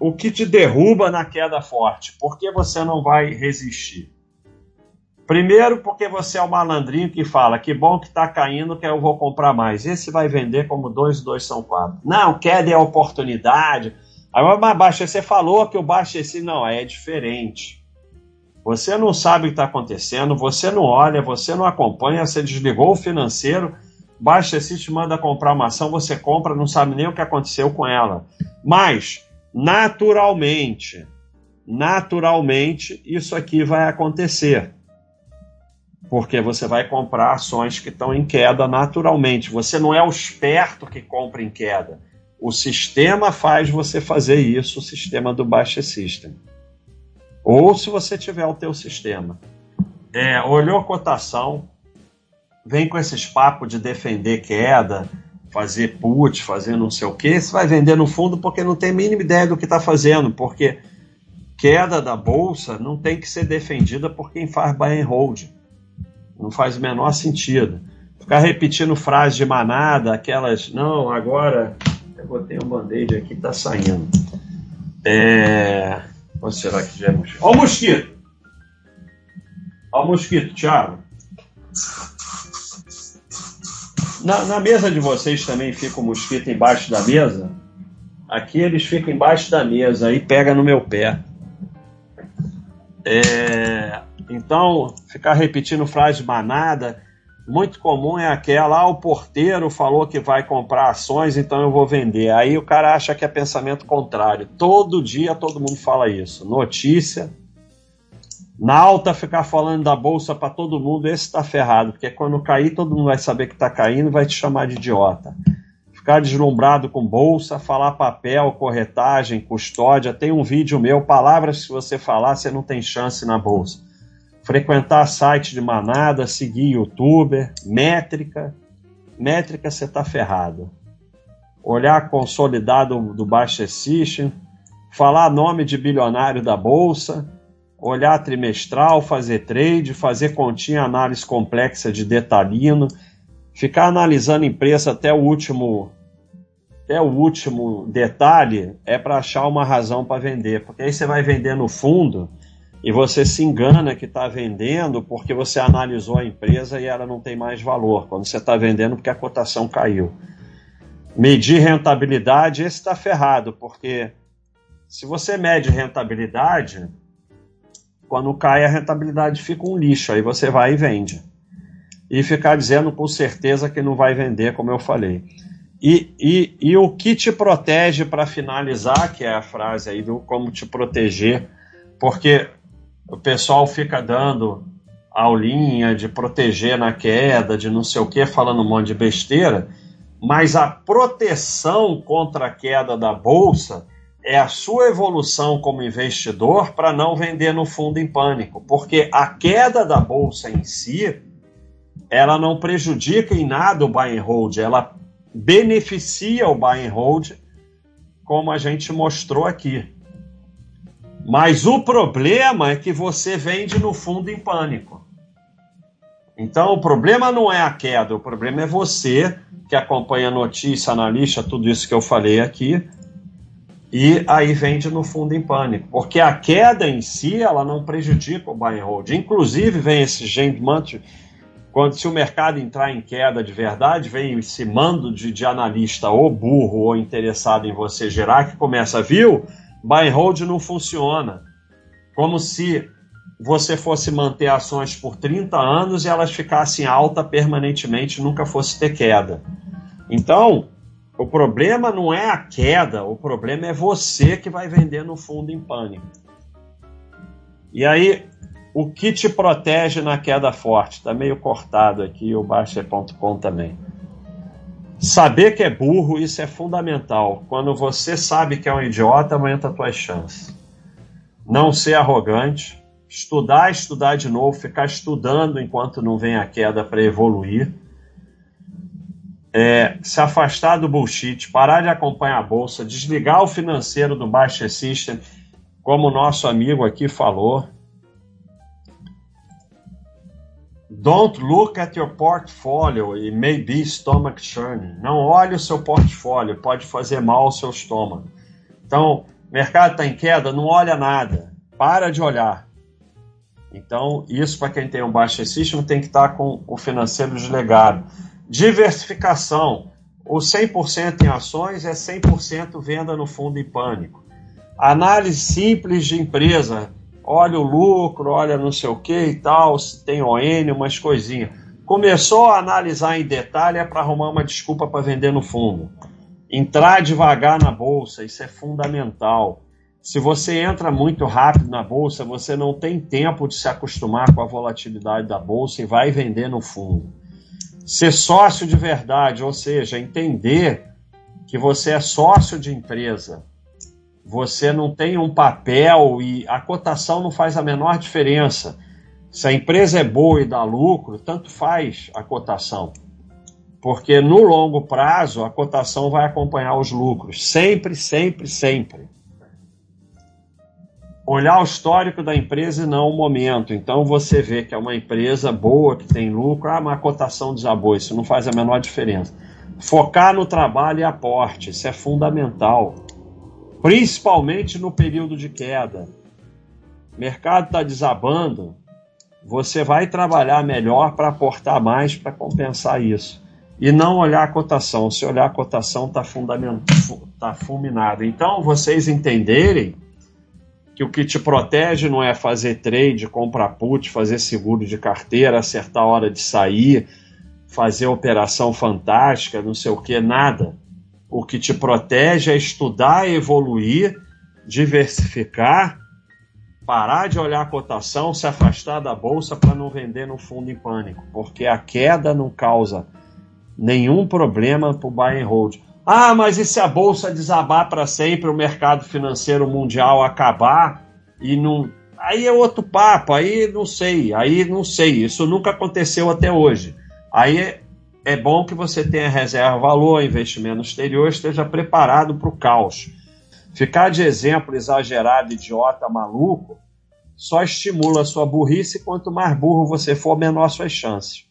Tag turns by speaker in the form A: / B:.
A: o que te derruba na queda forte? Por que você não vai resistir? Primeiro, porque você é o malandrinho que fala que bom que está caindo, que eu vou comprar mais. Esse vai vender como dois, dois são quatro. Não, queda é oportunidade. Aí, mas baixa, você falou que o baixo esse não é diferente. Você não sabe o que está acontecendo, você não olha, você não acompanha, você desligou o financeiro, baixa esse te manda comprar uma ação, você compra, não sabe nem o que aconteceu com ela. Mas naturalmente, naturalmente, isso aqui vai acontecer. Porque você vai comprar ações que estão em queda naturalmente. Você não é o esperto que compra em queda. O sistema faz você fazer isso, o sistema do Baixa System. Ou se você tiver o teu sistema. É, olhou a cotação, vem com esses papos de defender queda, fazer put, fazer não sei o que, você vai vender no fundo porque não tem a mínima ideia do que está fazendo, porque queda da bolsa não tem que ser defendida por quem faz buy and hold. Não faz o menor sentido. Ficar repetindo frases de manada, aquelas, não, agora eu botei um band-aid aqui, tá saindo. É... Ou será que já é mosquito? O mosquito! Ó o mosquito, Thiago. Na, na, mesa de vocês também fica o mosquito embaixo da mesa? Aqui eles ficam embaixo da mesa, aí pega no meu pé. É, então, ficar repetindo frase manada, muito comum é aquela, ah, o porteiro falou que vai comprar ações, então eu vou vender. Aí o cara acha que é pensamento contrário. Todo dia todo mundo fala isso. Notícia, na alta, ficar falando da bolsa para todo mundo, esse está ferrado, porque quando cair, todo mundo vai saber que está caindo vai te chamar de idiota. Ficar deslumbrado com bolsa, falar papel, corretagem, custódia. Tem um vídeo meu, palavras que se você falar, você não tem chance na bolsa. Frequentar site de manada, seguir youtuber, métrica. Métrica, você está ferrado. Olhar consolidado do Baixa System, falar nome de bilionário da bolsa olhar trimestral, fazer trade, fazer continha, análise complexa de detalhino, ficar analisando empresa até o último até o último detalhe é para achar uma razão para vender, porque aí você vai vender no fundo e você se engana que está vendendo porque você analisou a empresa e ela não tem mais valor, quando você está vendendo porque a cotação caiu. Medir rentabilidade, esse está ferrado, porque se você mede rentabilidade, quando cai a rentabilidade fica um lixo, aí você vai e vende. E ficar dizendo com certeza que não vai vender, como eu falei. E, e, e o que te protege para finalizar, que é a frase aí do como te proteger, porque o pessoal fica dando aulinha de proteger na queda, de não sei o que, falando um monte de besteira, mas a proteção contra a queda da bolsa é a sua evolução como investidor para não vender no fundo em pânico, porque a queda da bolsa em si, ela não prejudica em nada o buy and hold, ela beneficia o buy and hold, como a gente mostrou aqui. Mas o problema é que você vende no fundo em pânico. Então o problema não é a queda, o problema é você que acompanha a notícia, analista, tudo isso que eu falei aqui, e aí vende no fundo em pânico, porque a queda em si ela não prejudica o buy and hold. Inclusive vem esse gente quando se o mercado entrar em queda de verdade, vem esse mando de, de analista ou burro ou interessado em você gerar que começa, viu? Buy and hold não funciona. Como se você fosse manter ações por 30 anos e elas ficassem alta permanentemente, nunca fosse ter queda. Então, o problema não é a queda, o problema é você que vai vender no fundo em pânico. E aí, o que te protege na queda forte? Está meio cortado aqui, o Baixa.com também. Saber que é burro, isso é fundamental. Quando você sabe que é um idiota, aumenta as tuas chances. Não ser arrogante, estudar, estudar de novo, ficar estudando enquanto não vem a queda para evoluir é, se afastar do bullshit, parar de acompanhar a bolsa, desligar o financeiro do Baixa System, como o nosso amigo aqui falou. Don't look at your portfolio e maybe stomach churning. Não olhe o seu portfólio, pode fazer mal ao seu estômago. Então, mercado está em queda, não olha nada. Para de olhar. Então, isso para quem tem um baixo system tem que estar tá com o financeiro desligado. Diversificação. O 100% em ações é 100% venda no fundo em pânico. Análise simples de empresa. Olha o lucro, olha não sei o que e tal, se tem ON, umas coisinhas. Começou a analisar em detalhe é para arrumar uma desculpa para vender no fundo. Entrar devagar na bolsa, isso é fundamental. Se você entra muito rápido na bolsa, você não tem tempo de se acostumar com a volatilidade da bolsa e vai vender no fundo. Ser sócio de verdade, ou seja, entender que você é sócio de empresa, você não tem um papel e a cotação não faz a menor diferença. Se a empresa é boa e dá lucro, tanto faz a cotação porque no longo prazo a cotação vai acompanhar os lucros, sempre, sempre, sempre. Olhar o histórico da empresa e não o momento. Então você vê que é uma empresa boa, que tem lucro, ah, mas a cotação desabou, isso não faz a menor diferença. Focar no trabalho e aporte, isso é fundamental. Principalmente no período de queda. O mercado está desabando, você vai trabalhar melhor para aportar mais para compensar isso e não olhar a cotação. Se olhar a cotação, está tá fulminado. Então, vocês entenderem que o que te protege não é fazer trade, comprar put, fazer seguro de carteira, acertar a hora de sair, fazer operação fantástica, não sei o que, nada. O que te protege é estudar, evoluir, diversificar, parar de olhar a cotação, se afastar da bolsa para não vender no fundo em pânico, porque a queda não causa nenhum problema para o buy and hold. Ah, mas e se a bolsa desabar para sempre, o mercado financeiro mundial acabar e não. Aí é outro papo, aí não sei, aí não sei, isso nunca aconteceu até hoje. Aí é, bom que você tenha reserva valor, investimento exterior, esteja preparado para o caos. Ficar de exemplo exagerado, idiota, maluco, só estimula a sua burrice, quanto mais burro você for, menor suas chances.